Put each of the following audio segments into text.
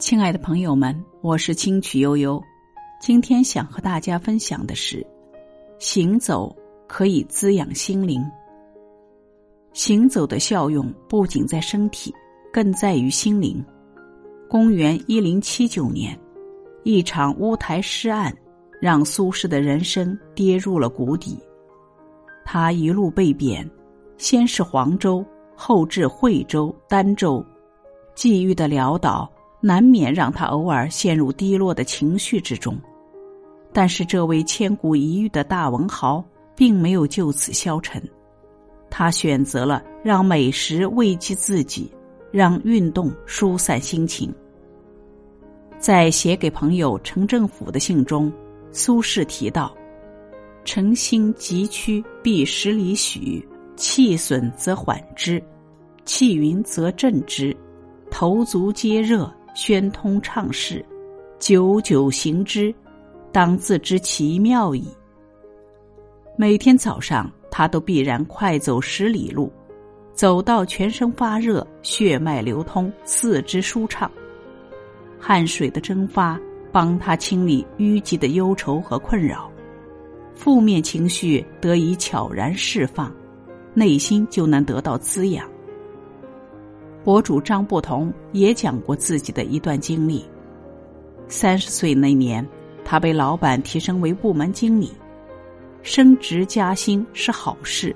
亲爱的朋友们，我是清曲悠悠。今天想和大家分享的是，行走可以滋养心灵。行走的效用不仅在身体，更在于心灵。公元一零七九年，一场乌台诗案让苏轼的人生跌入了谷底。他一路被贬，先是黄州，后至惠州、儋州，际遇的潦倒。难免让他偶尔陷入低落的情绪之中，但是这位千古一遇的大文豪并没有就此消沉，他选择了让美食慰藉自己，让运动疏散心情。在写给朋友陈政府的信中，苏轼提到：“诚心急趋必十里许，气损则缓之，气匀则振之，头足皆热。”宣通畅事，久久行之，当自知其妙矣。每天早上，他都必然快走十里路，走到全身发热，血脉流通，四肢舒畅。汗水的蒸发帮他清理淤积的忧愁和困扰，负面情绪得以悄然释放，内心就能得到滋养。博主张不同也讲过自己的一段经历。三十岁那年，他被老板提升为部门经理，升职加薪是好事，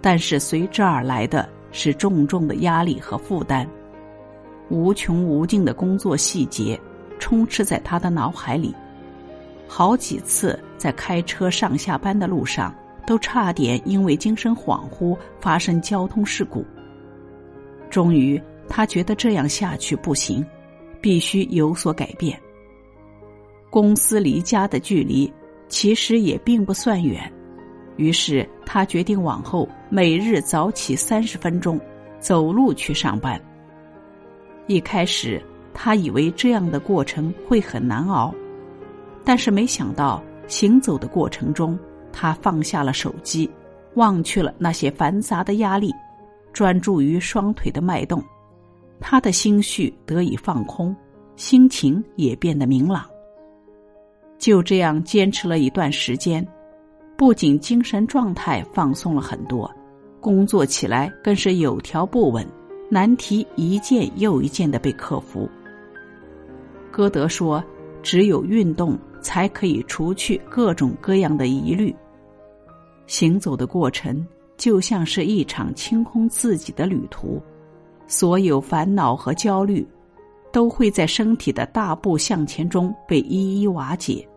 但是随之而来的是重重的压力和负担，无穷无尽的工作细节充斥在他的脑海里，好几次在开车上下班的路上，都差点因为精神恍惚发生交通事故。终于，他觉得这样下去不行，必须有所改变。公司离家的距离其实也并不算远，于是他决定往后每日早起三十分钟，走路去上班。一开始，他以为这样的过程会很难熬，但是没想到行走的过程中，他放下了手机，忘去了那些繁杂的压力。专注于双腿的脉动，他的心绪得以放空，心情也变得明朗。就这样坚持了一段时间，不仅精神状态放松了很多，工作起来更是有条不紊，难题一件又一件的被克服。歌德说：“只有运动才可以除去各种各样的疑虑。”行走的过程。就像是一场清空自己的旅途，所有烦恼和焦虑，都会在身体的大步向前中被一一瓦解。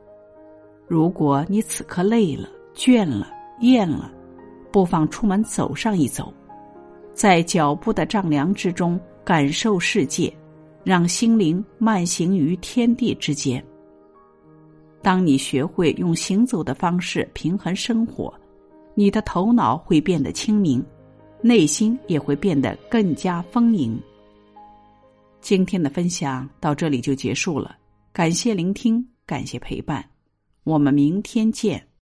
如果你此刻累了、倦了、厌了，不妨出门走上一走，在脚步的丈量之中感受世界，让心灵慢行于天地之间。当你学会用行走的方式平衡生活。你的头脑会变得清明，内心也会变得更加丰盈。今天的分享到这里就结束了，感谢聆听，感谢陪伴，我们明天见。